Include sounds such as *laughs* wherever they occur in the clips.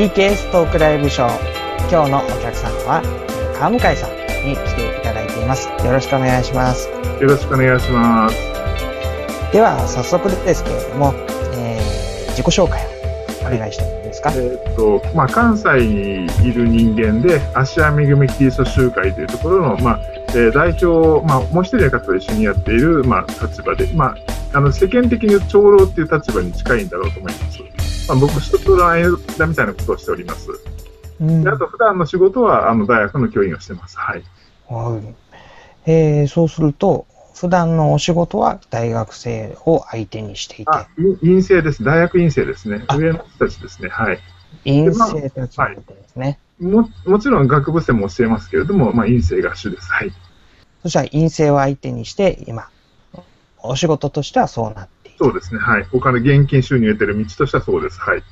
TKS トークライブショー。今日のお客さんは、川向井さんに来ていただいています。よろしくお願いします。よろしくお願いします。では、早速ですけれども、えー、自己紹介をお願いしてもいいですか？えーっと、まあ、関西にいる人間で、芦屋めぐみキリスト集会というところの、まあ、えー代表、まあ、もう一人の方と一緒にやっている、まあ、立場で、まあ、あの、世間的に長老っていう立場に近いんだろうと思います。まあ、僕、人との間みたいなことをしております。うんであと、普段の仕事は、あの、大学の教員をしてます。はい。はいえー、そうすると、普段のお仕事は大学生を相手にしていて、あ、い院生です。大学院生ですね。あ上の人たちですね。はい。陰性たちですね。も、もちろん学部生も教えますけれども、まあ、院生が主です。はい。そしたら陰性を相手にして、今、お仕事としてはそうなっている。そうですね。はい。お金、現金収入を得てる道としてはそうです。はい。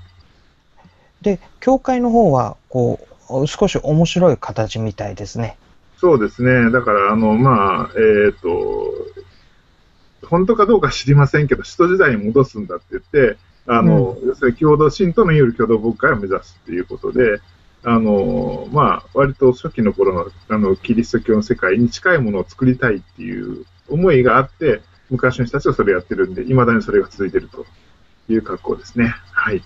で、教会の方は、こう、少し面白い形みたいですね。そうですね。だから、あの、まあ、えっ、と、本当かどうか知りませんけど、使徒時代に戻すんだって言って、あの、要するに共同、信徒のいる共同牧会を目指すっていうことで、あの、まあ、割と初期の頃の、あの、キリスト教の世界に近いものを作りたいっていう思いがあって、昔の人たちはそれをやってるんで、未だにそれが続いてるという格好ですね。はい。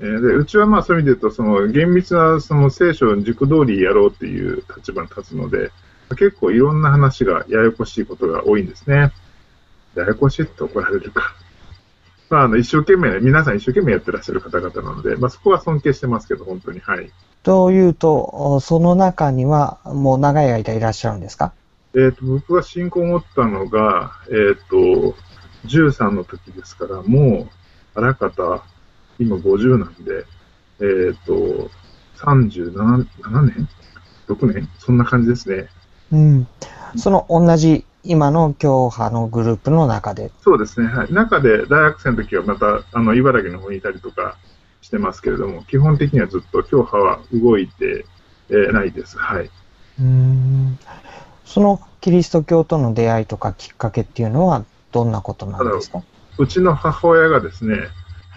えーでうちはまあそういう意味で言うと、その厳密なその聖書の軸通りやろうっていう立場に立つので、結構いろんな話がややこしいことが多いんですね。ややこしいって怒られるか。*laughs* まあ、あの一生懸命、皆さん一生懸命やってらっしゃる方々なので、まあ、そこは尊敬してますけど、本当に。はい。というと、その中には、もう長い間いらっしゃるんですか？えっ、と、僕が信仰を持ったのが、えっ、と、13の時ですから、もう、あらかた、今50なんで、えっ、と、37 7年 ?6 年？そんな感じですね。うん。その同じ今の教派のグループの中で？そうですね。はい。中で大学生の時はまた、あの、茨城の方にいたりとかしてますけれども、基本的にはずっと教派は動いて、えーないです。はい。うん。そのキリスト教との出会いとかきっかけっていうのはどんなことなんですか？うちの母親がですね、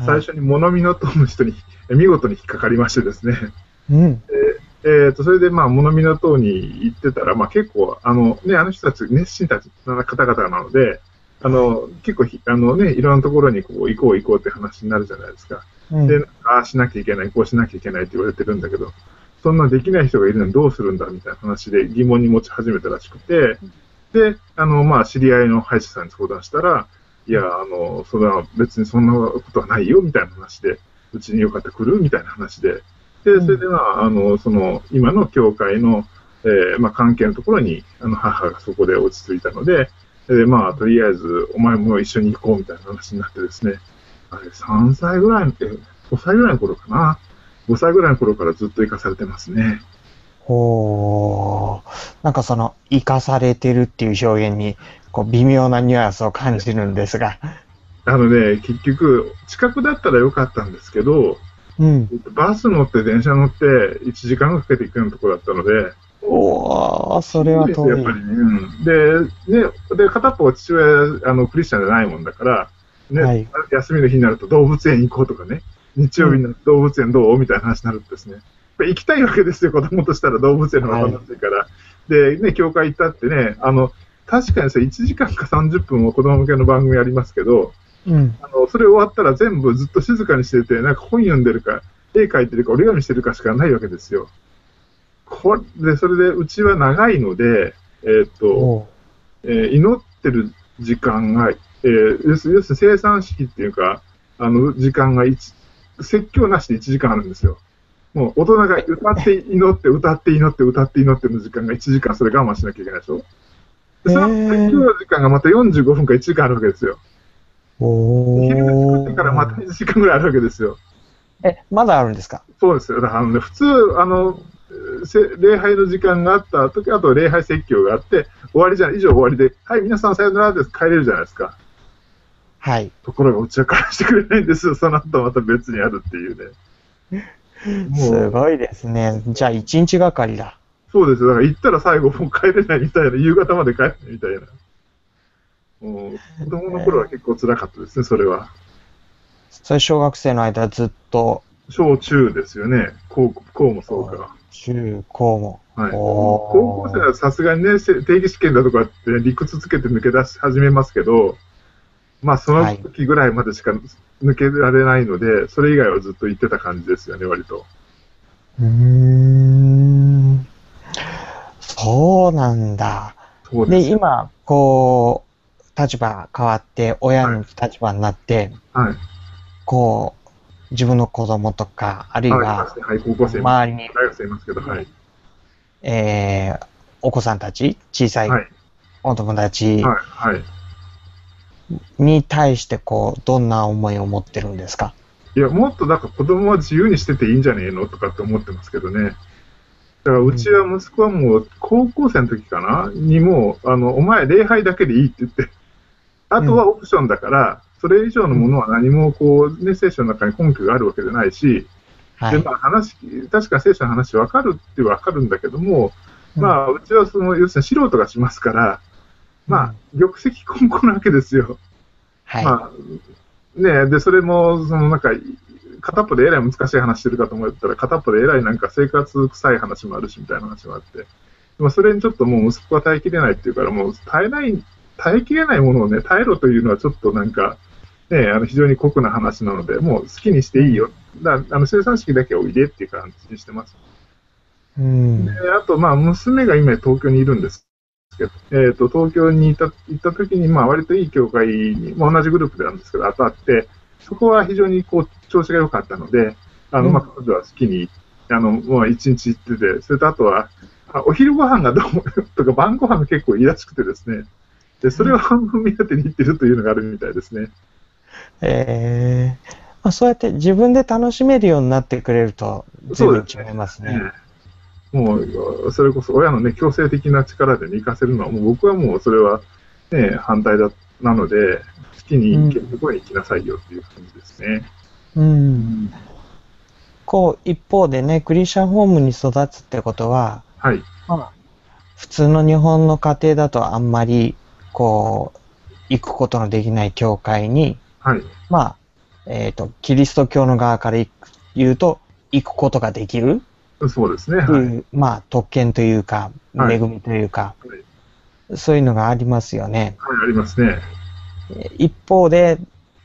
最初に物見のとむ人にえ見事に引っかかりましてですね、うん。えー、とそれでまあ物見の塔に行ってたら、まあ、結構あの、ね、あの人たち熱心たちな方々なので、あの結構ひあの、ね、いろんなところにこう行こう行こうって話になるじゃないですか。うんで、ああしなきゃいけない、こうしなきゃいけないって言われてるんだけど、そんなできない人がいるのにどうするんだみたいな話で疑問に持ち始めたらしくて、で、あの、まあ、知り合いの歯医者さんに相談したら、いや、あの、それは別にそんなことはないよみたいな話で、うちによかったら来る？みたいな話で、で、それでまあ、あの、その、今の教会の、えーまあ、関係のところに、あの、母がそこで落ち着いたので、で、まあ、とりあえず、お前も一緒に行こうみたいな話になってですね、あれ、3歳ぐらいの、え5歳ぐらいの頃かな？5歳ぐらいの頃からずっと行かされてますね。ほー。なんかその、生かされてるっていう表現に、こう、微妙なニュアンスを感じるんですが。あのね、結局、近くだったらよかったんですけど、うん。バス乗って電車乗って1時間かけて行くようなところだったので、おー、それは遠いやっぱ。りね。うんで、ね、で、片っぽ父親、あの、クリスチャンじゃないもんだから、ね、はい休みの日になると動物園行こうとかね、日曜日に動物園どう？みたいな話になるとですね、行きたいわけですよ、子供としたら動物園の方が楽しいから。で、ね、教会行ったってね、あの、確かにさ、1時間か30分も子供向けの番組ありますけど、うん。あの、それ終わったら全部ずっと静かにしてて、なんか本読んでるか、絵描いてるか、折り紙してるかしかないわけですよ。これで、それで、うちは長いので、えーっと、おえー祈ってる時間が、えー要す要するに生産式っていうか、あの、時間が一説教なしで1時間あるんですよ。もう大人が歌って祈って、歌って祈って、歌って祈っての時間が1時間、それ我慢しなきゃいけないでしょ？でその説教の時間がまた45分か1時間あるわけですよ。お昼飯食ってからまたー。1時間ぐらいあるわけですよ。え、まだあるんですか？そうですよ。だからあのね、普通、あの、せ礼拝の時間があった時、あと礼拝説教があって、終わりじゃん、以上終わりで、はい、皆さんさよならです、帰れるじゃないですか。はい。ところが、うちは返してくれないんですよ。その後また別にあるっていうね。*laughs* もすう、ごいですね。じゃあ、一日がかりだ。そうですよ。だから行ったら最後もう帰れないみたいな、夕方まで帰れないみたいな。もう、子供の頃は結構辛かったですね、それは。それ小学生の間ずっと小中ですよね。高高もそうか。中高も。はい。高校生はさすがにね、せ定義試験だとかって理屈つけて抜け出し始めますけど、まあその時ぐらいまでしか抜けられないので、それ以外はずっと言ってた感じですよね、割と。うーん。そうなんだ。で。今、こう、立場変わって、親の立場になって、はい。こう、自分の子供とか、あるいは周りに。えー、お子さんたち、小さいはい、お友達。に対して、こう、どんな思いを持ってるんですか？いや、もっとなんか子供は自由にしてていいんじゃねえのとかって思ってますけどね。だからうちは息子はもう高校生の時かな？にもう、あの、お前礼拝だけでいいって言って、あとはオプションだから、それ以上のものは何もこう、ね、聖書の中に根拠があるわけじゃないし、で、はい。まあ話、確か聖書の話分かるって分かるんだけども、うんまあ、うちはその、要するに素人がしますから、まあ、玉石混交なわけですよ。はい。まあ、ねで、それも、そのなんか、片っぽでえらい難しい話してるかと思ったら、片っぽでえらいなんか生活臭い話もあるしみたいな話もあって、でもそれにちょっともう息子は耐えきれないっていうから、もう耐えない、耐えきれないものをね、耐えろというのはちょっとなんか、ねあの非常に酷な話なので、もう好きにしていいよ。だあの生産式だけおいでっていう感じにしてます。うん。であと、まあ、娘が今東京にいるんですけど、えっ、と、東京にいた、行った時に、まあ、割といい教会に、まあ、同じグループでなんですけど、当たって、そこは非常にこう、調子が良かったので、あの、うん。まあ、彼女は好きに、あの、まあ、一日行ってて、それとあとは、あお昼ご飯がどうも、とか晩ご飯が結構いいらしくてですね、で、それを半分目当てに行ってるというのがあるみたいですね。えー。まあ、そうやって自分で楽しめるようになってくれると、随分違いますね。ええ。もう、それこそ親のね、強制的な力で、ね、行かせるのは、もう僕はもうそれは、ね、反対だ、なので、好きに行けるところに行きなさいよっていう感じですね。うん。こう、一方でね、クリスチャンホームに育つってことは、はい。まあ、普通の日本の家庭だとあんまり、こう、行くことのできない教会に、はい。まあ、えっ、と、キリスト教の側から言うと、行くことができるそうですね。はい。まあ、特権というか、はい恵みというか、はいそういうのがありますよね。はい、ありますね。え一方で、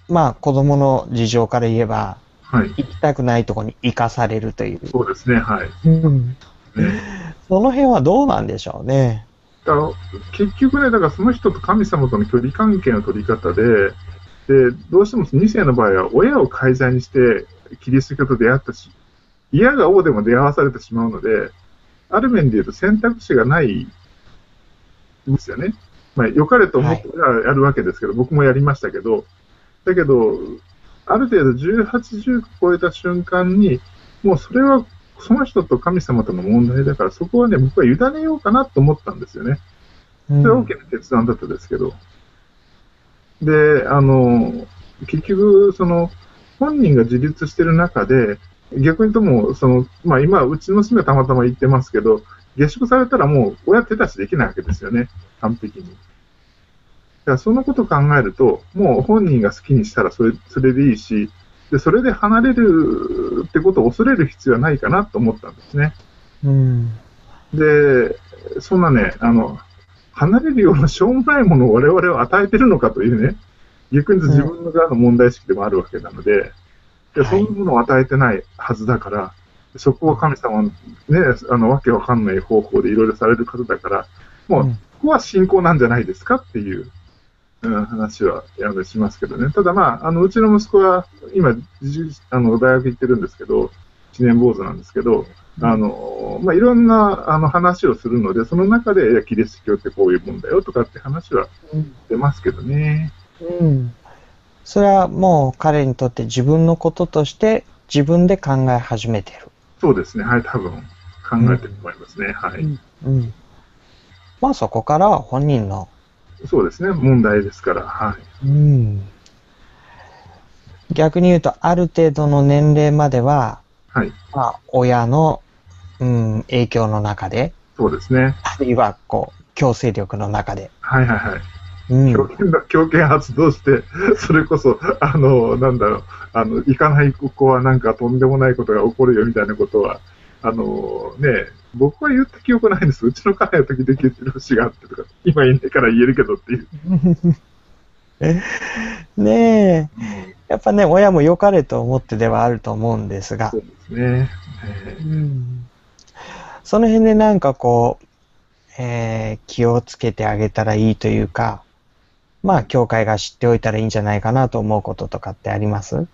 まあ、子供の事情から言えば、はい。行きたくないところに行かされるという。そうですね。はい。うんね、その辺はどうなんでしょうね。だから結局ね、だからその人と神様との距離関係の取り方で、で、どうしても2世の場合は親を介在にしてキリスト教と出会ったし、嫌が王でも出会わされてしまうので、ある面で言うと選択肢がないんですよね。まあ、良かれと思ってやるわけですけど、僕もやりましたけど、だけど、ある程度18、19超えた瞬間に、もうそれはその人と神様との問題だから、そこはね、僕は委ねようかなと思ったんですよね。うんそれは大きな決断だったですけど。で、あの、結局、その、本人が自立してる中で、逆にとも、その、まあ今、うちの娘はたまたま言ってますけど、下宿されたらもう親手出しできないわけですよね。完璧に。だからそのことを考えると、もう本人が好きにしたらそれそれでいいし、で、それで離れるってことを恐れる必要はないかなと思ったんですね。うん。で、そんなね、あの、離れるようなしょうもないものを我々は与えてるのかというね、逆に自分の側の問題意識でもあるわけなので、ではいそういうものを与えてないはずだから、そこは神様のね、あの、わけわかんない方法でいろいろされる方だから、もう、うんここは信仰なんじゃないですかっていう、うん、話はあのしますけどね。ただまあ、あの、うちの息子は今、じあの、大学行ってるんですけど、一年坊主なんですけど、あの、まあ、いろんな、あの、話をするので、その中で、いや、キリスト教ってこういうもんだよとかって話は出ますけどね。うん。それはもう彼にとって自分のこととして自分で考え始めてる。そうですね。はい、多分、考えてると思いますね。はい。うん。まあそこからは本人の、そうですね。問題ですから、はい。うん。逆に言うと、ある程度の年齢までは、はい。まあ親の、うん、影響の中で、そうですね。あるいはこう、強制力の中で、はいはいはい。うん。強権だ、強権発動して、それこそ、あの、なんだろう、あの、行かない子はなんかとんでもないことが起こるよみたいなことは、あの、ね、僕は言った記憶ないんです。うちの家内の時で言ってる節があってとか、今いないから言えるけどっていう。*laughs* ねえ。やっぱね、親も良かれと思ってではあると思うんですがそ、うですね。えーうんその辺でなんかこう、えー気をつけてあげたらいいというか、まあ、教会が知っておいたらいいんじゃないかなと思うこととかってあります？うん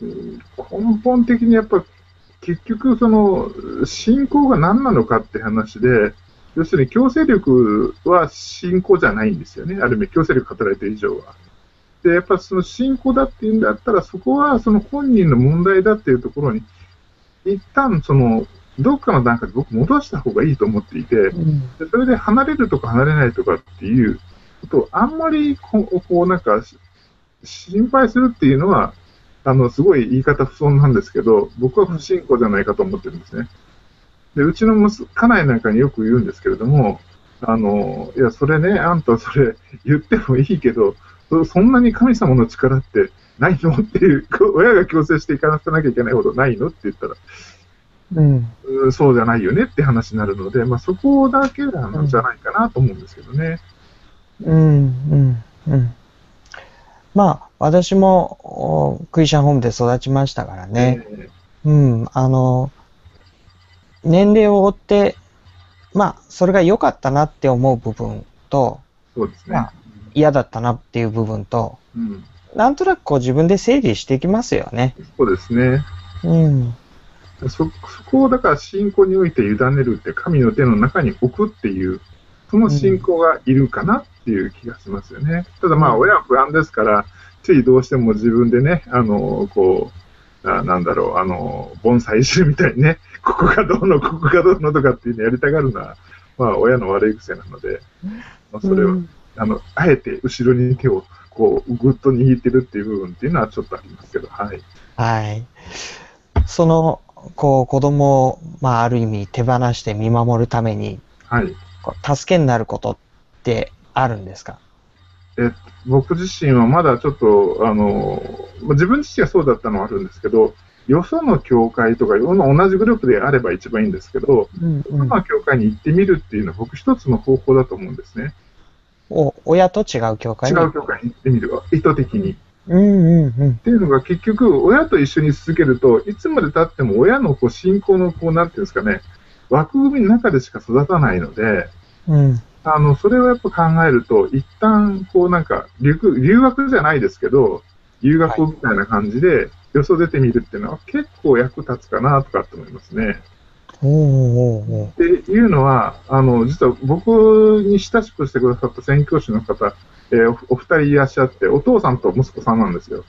根本的にやっぱ、結局、その、信仰が何なのかって話で、要するに強制力は信仰じゃないんですよね。ある意味、強制力働いてる以上は。で、やっぱその信仰だっていうんだったら、そこはその本人の問題だっていうところに、一旦その、どっかの段階で僕戻した方がいいと思っていて、でそれで離れるとか離れないとかっていうことをあんまりこう、こうなんか、し心配するっていうのは、あの、すごい言い方不損なんですけど、僕は不信仰じゃないかと思ってるんですね。で、うちの息子家内なんかによく言うんですけれども、あの、いや、それね、あんたそれ言ってもいいけど、そそんなに神様の力ってないのっていう、親が強制していかせなきゃいけないほどないのって言ったら、うん。うんそうじゃないよねって話になるので、まあ、そこだけなんじゃないかなと思うんですけどね。うん、うん、うん。まあ、私も、おクリスチャンホームで育ちましたからね。えうん、あの、年齢を追って、まあ、それが良かったなって思う部分と、ーそうですね。まあ嫌だったなっていう部分と、うん、なんとなくこう自分で整理していきますよね。そうですね。うん。そそこをだから信仰において委ねるって神の手の中に置くっていう、その信仰がいるかなっていう気がしますよね。ただまあ親は不安ですから、ついどうしても自分でね、あの、こう、あなんだろう、あの、盆栽集みたいにね、*laughs* ここがどうの、ここがどうのとかっていうのやりたがるのは、まあ親の悪い癖なので、まあ、それを、うんあの、あえて後ろに手をこう、ぐっと握ってるっていう部分っていうのはちょっとありますけど、はい。はい。その、こう、子供を、まあ、ある意味手放して見守るために、はい。助けになることってあるんですか？え僕自身はまだちょっと、あの、まあ自分自身がそうだったのはあるんですけど、よその教会とか、同じグループであれば一番いいんですけど、うんよその教会に行ってみるっていうのは僕一つの方法だと思うんですね。お、親と違う教会違にう教会に行ってみるわ、意図的に。うんうんうん。っていうのが結局、親と一緒に続けると、いつまで経っても親のこう信仰のこう、なんていうんですかね、枠組みの中でしか育たないので、うん。あの、それをやっぱ考えると、一旦、こうなんか留学、留学じゃないですけど、留学みたいな感じで、よそ出てみるっていうのは結構役立つかなとかって思いますね。おーおーおーっていうのは、あの、実は僕に親しくしてくださった宣教師の方、えーおお二人いらっしゃって、お父さんと息子さんなんですよ。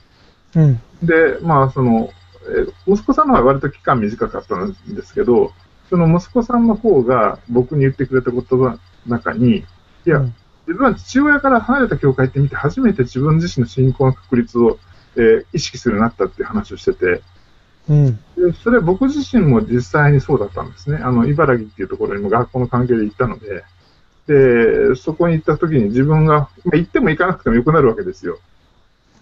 うん。で、まあ、その、えー息子さんの方は割と期間短かったんですけど、その息子さんの方が僕に言ってくれた言葉の中に、いや、うん自分は父親から離れた教会行ってみて、初めて自分自身の信仰の確率を、えー意識するようになったっていう話をしてて、うん。でそれは僕自身も実際にそうだったんですね。あの、茨城っていうところにも学校の関係で行ったので、で、そこに行った時に自分が、まあ、行っても行かなくてもよくなるわけですよ。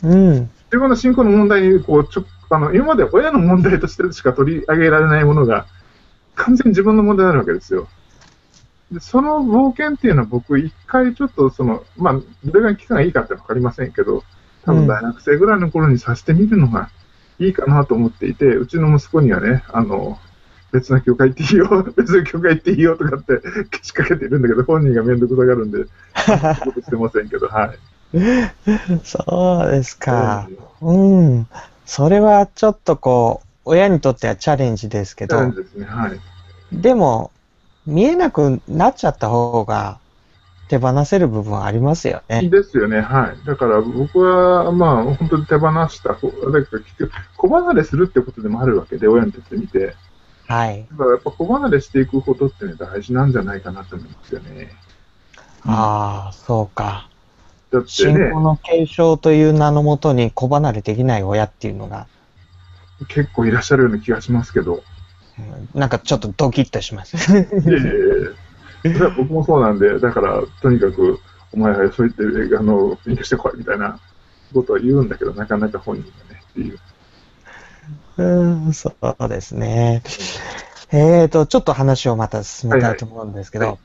うん。自分の信仰の問題に、こう、ちょ、あの、今まで親の問題としてしか取り上げられないものが、完全に自分の問題になるわけですよ。で、その冒険っていうのは僕、一回ちょっとその、まあ、どれが期間がいいかってわかりませんけど、多分大学生ぐらいの頃にさせてみるのがいいかなと思っていて、うちの息子にはね、あの、別の教会行っていいよ、*laughs* 別の教会行っていいよとかってけしかけてるんだけど、本人がめんどくさがるんで、ことしてませんけど、はい。*laughs* そうですか。えうん。それはちょっとこう、親にとってはチャレンジですけえチャレンど、ジですね、はい。でも、見えなくなっちゃった方が手放せる部分ありますよね。ですよね、はい。だから僕は、まあ、本当に手放した方、だから結局、子離れするってことでもあるわけで、親にとってみて。はい。だからやっぱ子離れしていくことってね、大事なんじゃないかなと思いますよね。ああ、そうか。だってね信仰、の継承という名のもとに子離れできない親っていうのが、結構いらっしゃるような気がしますけど。うんなんかちょっとドキッとします。いえいえいえそれは僕もそうなんで、だから、とにかく、お前はそう言って、あの、勉強してこいみたいなことを言うんだけど、なかなか本人がね、っていう。うん、そうですね。えーと、ちょっと話をまた進めたいと思うんですけど、はいはい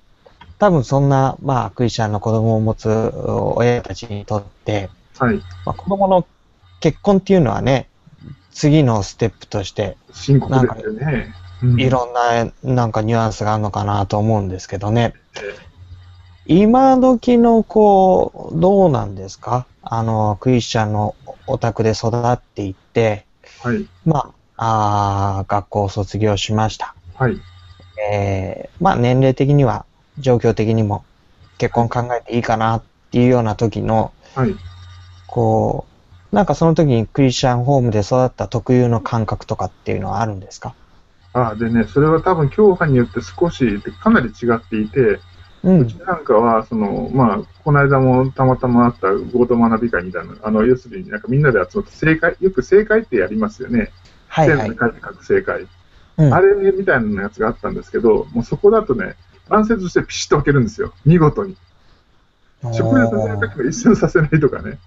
多分そんな、まあ、クリスチャンの子供を持つ親たちにとって、はい。まあ、子供の結婚っていうのはね、次のステップとして、深刻ですよね。うんいろんな、なんかニュアンスがあるのかなと思うんですけどね。え今時の子、どうなんですか？あの、クリスチャンのお宅で育っていって、はい。まあ、あー学校を卒業しました。はい。えーまあ年齢的には、状況的にも結婚考えていいかなっていうような時の、はい。こう、なんかその時にクリスチャンホームで育った特有の感覚とかっていうのはあるんですか？あでね、それは多分、教派によって少し、かなり違っていて、ううち。なんかは、その、まあ、この間もたまたまあった合同学び会みたいな、あの、要するになんかみんなで集まって正解、よく正解ってやりますよね。はいはい線。で書いて書く正解。うんあれみたいなやつがあったんですけど、もうそこだとね、男性としてピシッと分けるんですよ。見事に。食事させるときも一緒にさせないとかね。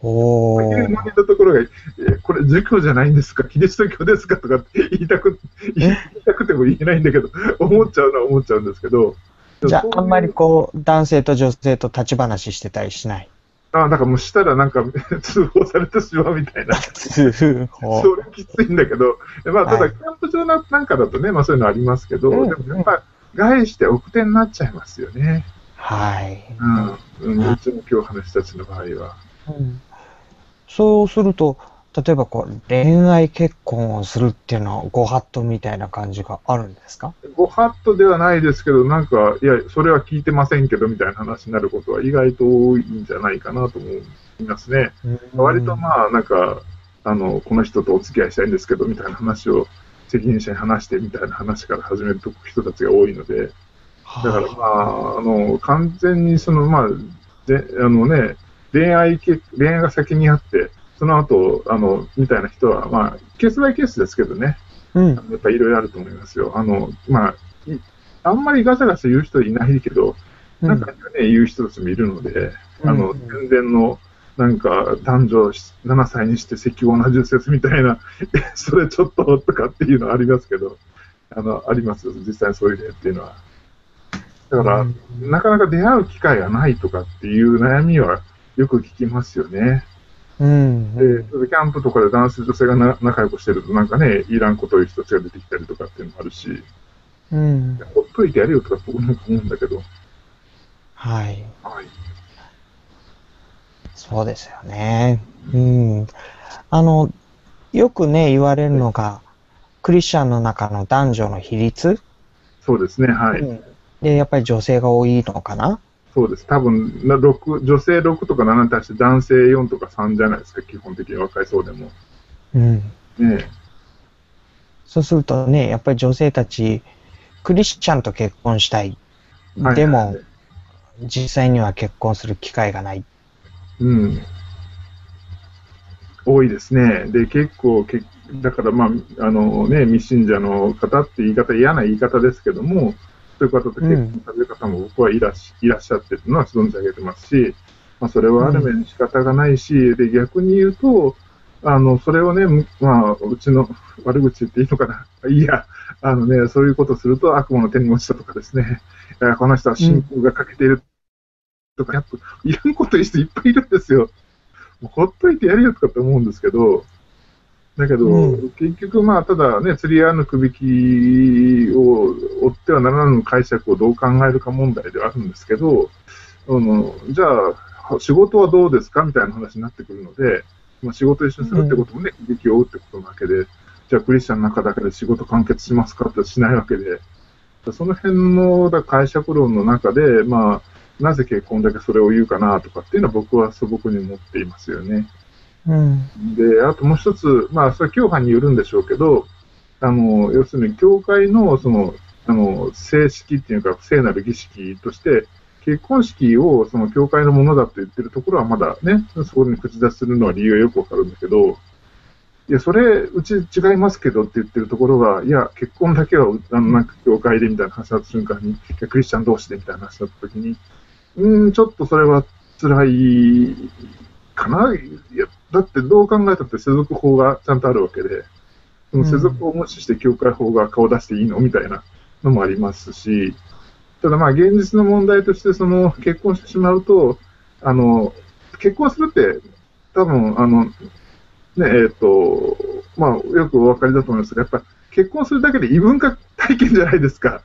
お分けるーのにところが、えーこれ儒教じゃないんですか？キリスト教ですか？とかって言いたく、言いたくても言えないんだけど、*laughs* 思っちゃうのは思っちゃうんですけど。じゃあ、あんまりこう、男性と女性と立ち話してたりしない？あだからもうしたらなんか *laughs* 通報されてしまうみたいな。通報 *laughs* それきついんだけど、まあ、ただ、はい。キャンプ場ななんかだとね、まあそういうのありますけど、うん。でもやっぱ、外して奥手になっちゃいますよね。はい。うん。うん、うちの今日話したちの場合は。うんそうすると、例えばこう、恋愛結婚をするっていうのはご法度みたいな感じがあるんですか？ご法度ではないですけど、なんか、いや、それは聞いてませんけど、みたいな話になることは意外と多いんじゃないかなと思いますね。割とまあ、なんか、あの、この人とお付き合いしたいんですけど、みたいな話を責任者に話してみたいな話から始める人たちが多いので、あ、だからまあ、あの、完全にその、まあ、で、あのね、恋愛け、恋愛が先にあって、その後、あの、みたいな人は、まあ、ケースバイケースですけどね、うん。やっぱいろいろあると思いますよ。あの、まあ、いあんまりガサガサ言う人いないけど、なんかね、言う人たちもいるので、あの、うん全然の、なんか、男女7歳にして赤黄な重説みたいな、*laughs* それちょっととかっていうのはありますけど、あの、ありますよ、実際にそういう例っていうのは。だから、うんなかなか出会う機会がないとかっていう悩みはよく聞きますよね。うん。で、キャンプとかで男性、女性がな仲良くしてると、なんかね、いらんことを言う人たちが出てきたりとかっていうのもあるし、うん。ほっといてやるよとか僕なんか思うんだけど、はい。はい。そうですよね。うん。あの、よくね、言われるのが、クリスチャンの中の男女の比率、そうですね、はい。うんで、やっぱり女性が多いのかな？そうです。多分な6、女性6とか7に対して男性4とか3じゃないですか、基本的に若いそうでも。うん。ねそうするとね、やっぱり女性たち、クリスチャンと結婚したい。はいでも、実際には結婚する機会がない。うん。多いですね。で、結構、けだからまあ、あのね、未信者の方って言い方、嫌な言い方ですけども、いう方と結婚される方も僕はいらっしいらっしゃってるのは存じ上げてますし、まあ、それはある面仕方がないし、で、逆に言うと、あの、それをね、むまあ、うちの悪口言っていいのかな。いや、あのね、そういうことすると悪魔の手に落ちたとかですね、この人は信仰が欠けているとか、やっぱ、いらんこと言う人いっぱいいるんですよ。もうほっといてやるよとかって思うんですけど、だけど、うん結局、まあ、ただね、釣り合わぬくびきを追ってはならぬ解釈をどう考えるか問題ではあるんですけど、あのじゃあ、仕事はどうですかみたいな話になってくるので、まあ、仕事を一緒にするってこともね、くびきを追うってことなわけで、じゃあ、クリスチャンの中だけで仕事完結しますかってしないわけで、その辺のだ解釈論の中で、まあ、なぜ結婚だけそれを言うかなとかっていうのは僕は素朴に思っていますよね。うん。で、あともう一つ、まあ、それは教派によるんでしょうけど、あの、要するに教会の、その、あの、正式っていうか、聖なる儀式として、結婚式をその教会のものだと言ってるところはまだね、そこに口出しするのは理由はよくわかるんだけど、いや、それ、うち違いますけどって言ってるところが、いや、結婚だけは、あの、なんか教会でみたいな話になった瞬間に、いやクリスチャン同士でみたいな話になった時に、うん、ちょっとそれは辛いかな。いや、だってどう考えたって世俗法がちゃんとあるわけで、その世俗を無視して教会法が顔出していいのみたいなのもありますし、ただまあ現実の問題としてその結婚してしまうと、あの、結婚するって多分あの、ね、えっ、と、まあよくお分かりだと思いますが、やっぱ結婚するだけで異文化体験じゃないですか。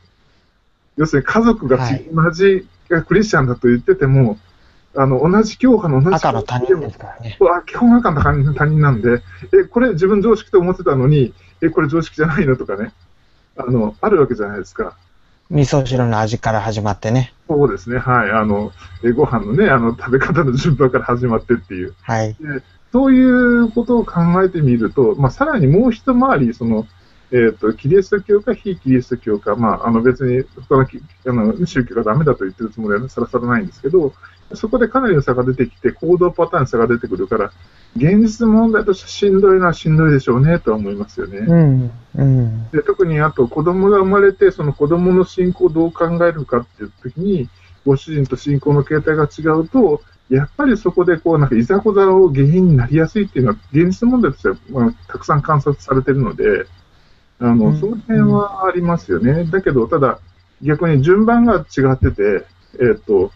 要するに家族がち、はい同じクリスチャンだと言ってても、あの、同じ教派の同じ赤の他人ですからね。あ基本赤の他人なんで、え、これ自分常識と思ってたのに、え、これ常識じゃないのとかね、あの、あるわけじゃないですか。味噌汁の味から始まってね。そうですね、はい。あの、えご飯のね、あの、食べ方の順番から始まってっていう。はい。そういうことを考えてみると、まあ、さらにもう一回り、その、えっ、と、キリスト教か非キリスト教か、まあ、あの別に他のきあの宗教がダメだと言ってるつもりはさらさらないんですけど、そこでかなりの差が出てきて、行動パターンに差が出てくるから、現実問題としてしんどいのはしんどいでしょうねとは思いますよね。うん。うん。で特にあと子供が生まれて、その子供の信仰をどう考えるかっていう時に、ご主人と信仰の形態が違うと、やっぱりそこでこうなんかいざこざを原因になりやすいっていうのは、現実問題としては、まあ、たくさん観察されてるので、あの、うんその辺はありますよね。だけど、ただ、逆に順番が違ってて、えっ、と、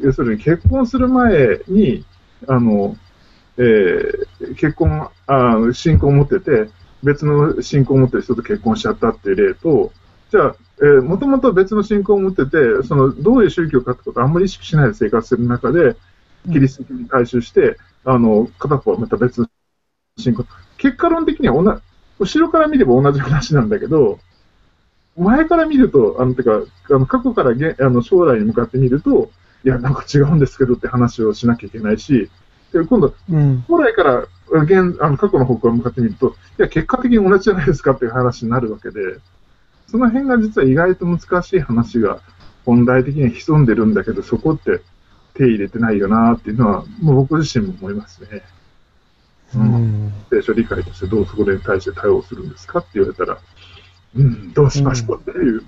要するに結婚する前に、あの、えー結婚、あ信仰を持ってて、別の信仰を持ってる人と結婚しちゃったっていう例と、じゃあ、えー、もともと別の信仰を持ってて、その、どういう宗教かってことをあんまり意識しないで生活する中で、キリスト教に改宗して、あの、片方はまた別の信仰。結果論的には同じ、後ろから見れば同じ話なんだけど、前から見ると、あの、てか、あの過去からげあの将来に向かって見ると、いや、なんか違うんですけどって話をしなきゃいけないし、で今度、うん。将来から現あの過去の方向に向かってみると、いや、結果的に同じじゃないですかっていう話になるわけで、その辺が実は意外と難しい話が本来的には潜んでるんだけど、そこって手入れてないよなっていうのは、もう僕自身も思いますね。ううんん。聖書理解としてどうそこに対して対応するんですかって言われたら、うん、どうしましょうっていう。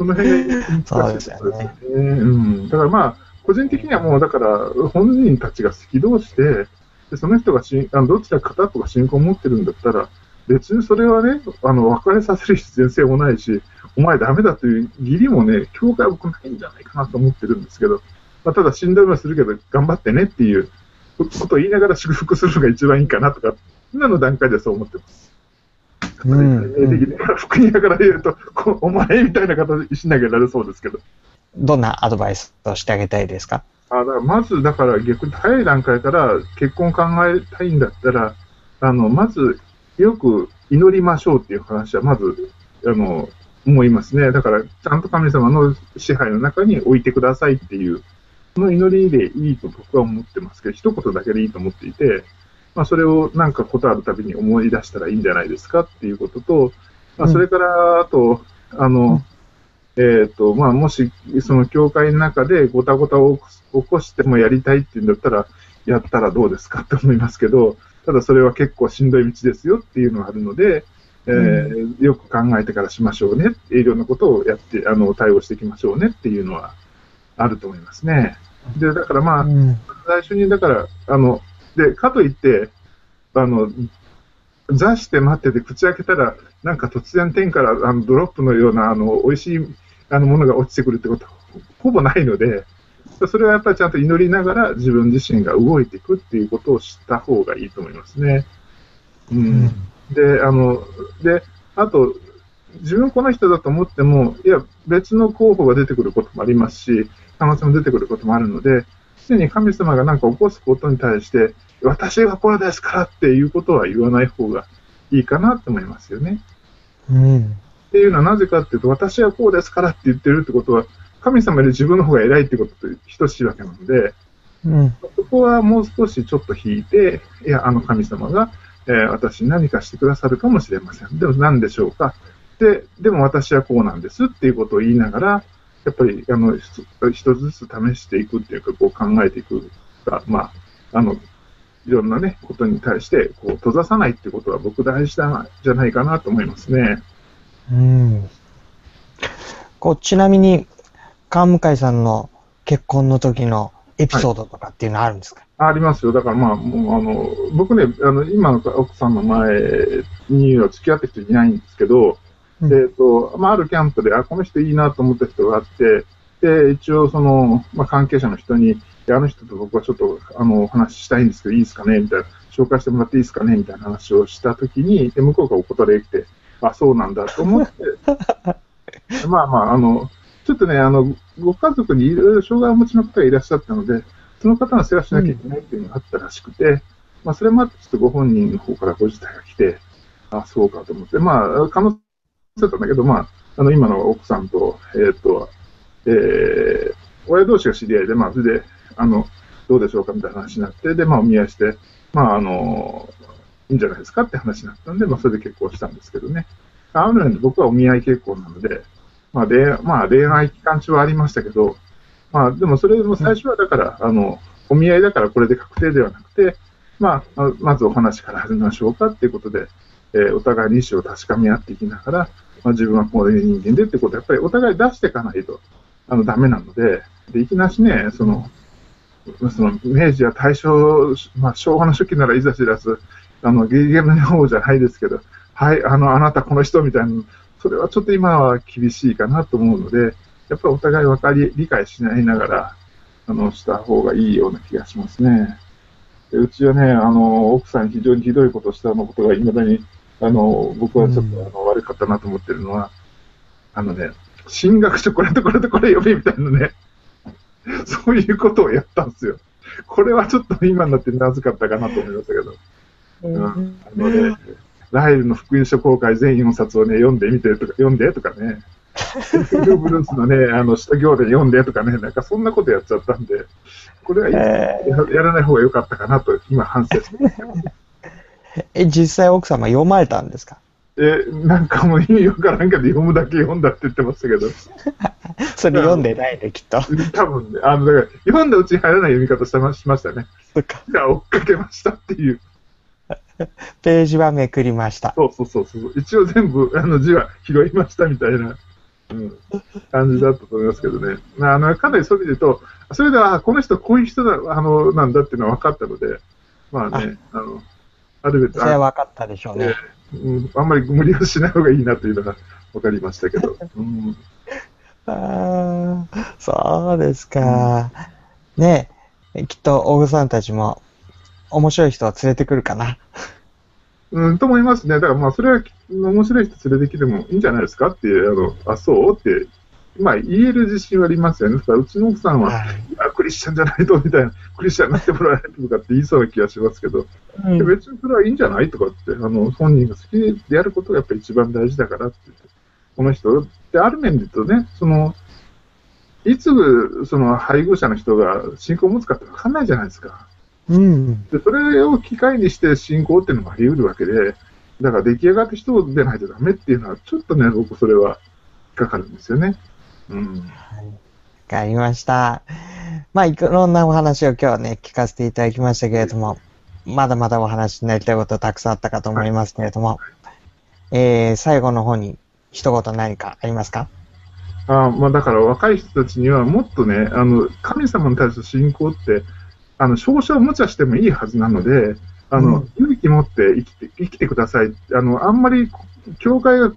その辺が難しいところですよね。うん。だからまあ、個人的にはもう、だから、本人たちが好き同士で、でその人がしあのどちらか片っぽが信仰を持ってるんだったら、別にそれはね、あの別れさせる必然性もないし、お前ダメだという義理もね、教会は僕ないんじゃないかなと思ってるんですけど、まあ、ただしんどいはするけど、頑張ってねっていうことを言いながら祝福するのが一番いいかなとか、今の段階ではそう思ってます。うん例的に福音やから言うと、こお前みたいな形しなきゃなれそうですけど。どんなアドバイスをしてあげたいですか？あだからまず、だから逆に早い段階から結婚を考えたいんだったら、あの、まず、よく祈りましょうっていう話は、まず、あの、思いますね。だから、ちゃんと神様の支配の中に置いてくださいっていう、その祈りでいいと僕は思ってますけど、一言だけでいいと思っていて、まあ、それをなんかことあるたびに思い出したらいいんじゃないですかっていうことと、まあ、それから、あと、あの、えっ、と、まあ、もし、その教会の中でごたごたを起こしてもやりたいっていうんだったら、やったらどうですかって思いますけど、ただそれは結構しんどい道ですよっていうのがあるので、えーよく考えてからしましょうね、いろんなことをやって、あの、対応していきましょうねっていうのはあると思いますね。で、だからまあ、うん。最初に、だから、あの、で、かといって、あの、座して待ってて口開けたら、なんか突然天からあのドロップのような、あの、美味しいあのものが落ちてくるってことはほぼないので、それはやっぱりちゃんと祈りながら自分自身が動いていくっていうことを知った方がいいと思いますね。うん。で、あの、で、あと、自分この人だと思っても、いや、別の候補が出てくることもありますし、可能性も出てくることもあるので、常に神様が何か起こすことに対して、私がこれですからっていうことは言わない方がいいかなと思いますよね。うん。っていうのはなぜかっていうと、私はこうですからって言ってるってことは、神様より自分の方が偉いってことと等しいわけなので、うん。そこはもう少しちょっと引いて、いや、あの神様が、えー私に何かしてくださるかもしれません。でも何でしょうか。で、でも私はこうなんですっていうことを言いながら、やっぱり、あの、一一つずつ試していくっていうか、こう考えていくが、まあ、あの、いろんなね、ことに対して、こう、閉ざさないっていうことは僕大事なんじゃないかなと思いますね。うん。こう、ちなみに、川向さんの結婚の時のエピソードとかっていうのはあるんですか、ありますよ。だからまあ、もうあの、僕ね、あの、今の奥さんの前には付き合ってる人いないんですけど、うんえっ、と、まあ、あるキャンプで、あ、この人いいなと思った人があって、で、一応その、まあ、関係者の人に、あの人と僕はちょっと、あの、お話ししたいんですけど、いいですかねみたいな、紹介してもらっていいですかねみたいな話をしたときに、で、向こうがお断りが来て、あ、そうなんだと思って、*laughs* まあまあ、あの、ちょっとね、あの、ご家族にいろいろ障害をお持ちの方がいらっしゃったので、その方の世話しなきゃいけないっていうのがあったらしくて、まあ、それもあって、ちょっとご本人の方からご自体が来て、あ、そうかと思って、まあ、可能性だったんだけど、まあ、あの、今の奥さんと、えっ、と、えー、親同士が知り合いで、まあ、それで、あの、どうでしょうかみたいな話になって、で、まあ、お見合いして、まあ、あの、いいんじゃないですかって話になったんで、まあ、それで結婚したんですけどね。ある面で僕はお見合い結婚なので、まあ、恋まあ、恋愛期間中はありましたけど、まあ、でもそれも最初はだから、あの、お見合いだからこれで確定ではなくて、まあ、まずお話から始めましょうかっていうことで、えーお互いに意思を確かめ合っていきながら、まあ、自分はこういう人間でってことやっぱりお互い出していかないと、あの、ダメなので、で、いきなしね、その、その、明治や大正、まあ、昭和の初期ならいざ知らず、あの、ゲーゲームの方じゃないですけど、はい、あの、あなたこの人みたいな、それはちょっと今は厳しいかなと思うので、やっぱりお互い分かり、理解し合いながら、あの、した方がいいような気がしますね。でうちはね、あの、奥さん非常にひどいことしたのことが未だに、あの、僕はちょっと、うんあの悪かったなと思ってるのは、あのね、進学書これとこれとこれ読めみたいなね、*laughs* そういうことをやったんですよ。これはちょっと今になってまずかったかなと思いましたけど。うんあのね、ライルの福音書公開全4冊をね、読んでみてとか、読んでとかね、*laughs* ブルースのね、あの、使徒行伝読んでとかね、なんかそんなことやっちゃったんで、これはやらない方が良かったかなと、今反省してます。*laughs* ー *laughs* え、実際奥様読まれたんですか？え、なんかもう意味わからんけど、読むだけ読んだって言ってましたけど、*laughs* それ読んでないで、きっと。多分ね、あの、だから、読んだうちに入らない読み方してましましたね。そっか。じゃあ、追っかけましたっていう。*laughs* ページはめくりました。そうそうそうそう。一応全部、あの字は拾いましたみたいな、うん、感じだったと思いますけどね。まあ、あの、かなりそういう意味で言うと、それでは、あこの人こういう人だ、あの、なんだっていうのは分かったので、まあね、あの、ある別それは分かったでしょうね。うん、あんまり無理をしない方がいいなというのが分かりましたけど。*laughs* うん、ああ、そうですか。ねえ、きっと、大具さんたちも、面白い人を連れてくるかな。うん、と思いますね。だからまあ、それは面白い人連れてきてもいいんじゃないですかっていう、あの、あ、そう？って、まあ、言える自信はありますよね。だからうちの奥さんは、はいクリスチャンじゃないと、みたいな、クリスチャンになってもらえないとかって言いそうな気がしますけど、うんで別にそれはいいんじゃないとかって、あの、本人が好きでやることがやっぱり一番大事だからって言って、この人、で、ある面で言うとね、その、いつ、その配偶者の人が信仰を持つかって分かんないじゃないですか。うん。で、それを機会にして信仰っていうのもあり得るわけで、だから出来上がった人でないとダメっていうのは、ちょっとね、僕それは引っかかるんですよね。うん。わかりました。まあ、いろんなお話を今日はね、聞かせていただきましたけれども、まだまだお話になりたいことたくさんあったかと思いますけれども、えー、最後の方に一言何かありますか？あまあ、だから若い人たちにはもっとね、あの、神様に対する信仰って、あの、少々無茶してもいいはずなので、あの、うん勇気持って生きて、生きてください。あの、あんまり、教会が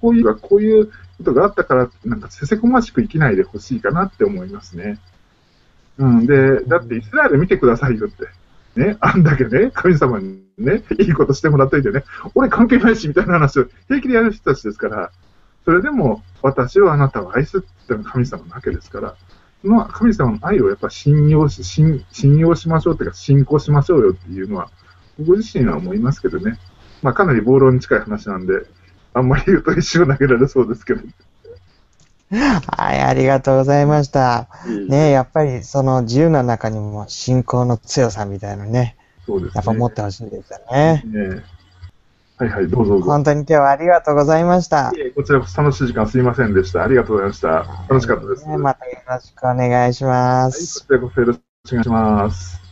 こういう、こういうことがあったから、なんかせせこましく生きないでほしいかなって思いますね。うん。で、だってイスラエル見てくださいよって。ね、*laughs* あんだけね、神様にね、いいことしてもらっといてね、俺関係ないし、みたいな話を平気でやる人たちですから、それでも、私をあなたを愛すってのは神様なわけですから、その神様の愛をやっぱ信用し、信信用しましょうというか、信仰しましょうよっていうのは、僕自身は思いますけどね。まあ、かなり暴論に近い話なんで、あんまり言うと石を投げられそうですけど。はい、ありがとうございました。ねえやっぱりその自由な中にも信仰の強さみたいなのね、そうですね。やっぱ持ってほしいですよね。ねはいはい、どうぞ。本当に今日はありがとうございました。こちらこそ楽しい時間すいませんでした。ありがとうございました。楽しかったです。ねまたよろしくお願いしまはい、こす。ちらこそよろしくお願いします。